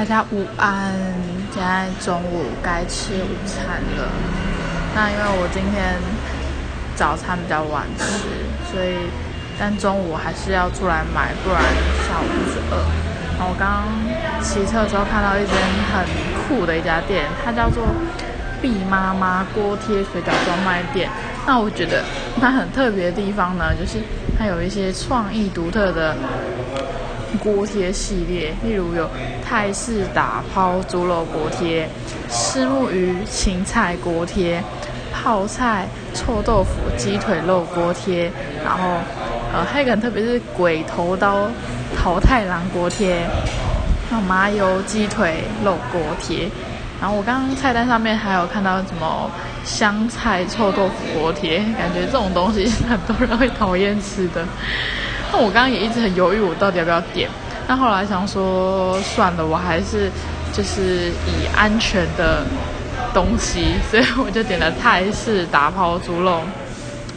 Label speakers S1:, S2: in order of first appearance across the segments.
S1: 大家午安，现在中午该吃午餐了。那因为我今天早餐比较晚吃，所以但中午还是要出来买，不然下午就是饿。然后我刚刚骑车的时候看到一间很酷的一家店，它叫做毕妈妈锅贴水饺专卖店。那我觉得它很特别的地方呢，就是它有一些创意独特的。锅贴系列，例如有泰式打抛猪肉锅贴、虱目鱼芹菜锅贴、泡菜臭豆腐鸡腿肉锅贴，然后呃还有个特别是鬼头刀桃太郎锅贴，还有麻油鸡腿肉锅贴，然后我刚刚菜单上面还有看到什么香菜臭豆腐锅贴，感觉这种东西很多人会讨厌吃的。那我刚刚也一直很犹豫，我到底要不要点？那后来想说，算了，我还是就是以安全的东西，所以我就点了泰式打抛猪肉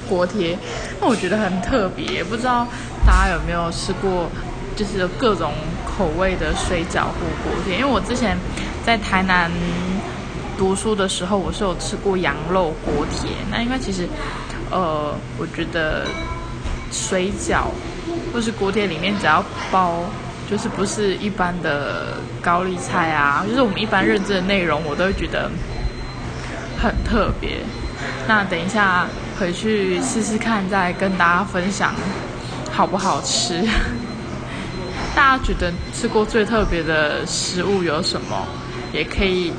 S1: 锅贴。那我觉得很特别，不知道大家有没有吃过，就是各种口味的水饺或锅贴？因为我之前在台南读书的时候，我是有吃过羊肉锅贴。那因为其实，呃，我觉得水饺。或是锅贴里面只要包，就是不是一般的高丽菜啊，就是我们一般认知的内容，我都会觉得很特别。那等一下回去试试看，再跟大家分享好不好吃。大家觉得吃过最特别的食物有什么？也可以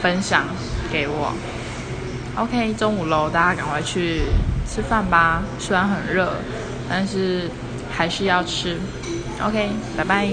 S1: 分享给我。OK，中午喽，大家赶快去吃饭吧。虽然很热，但是。还是要吃，OK，拜拜。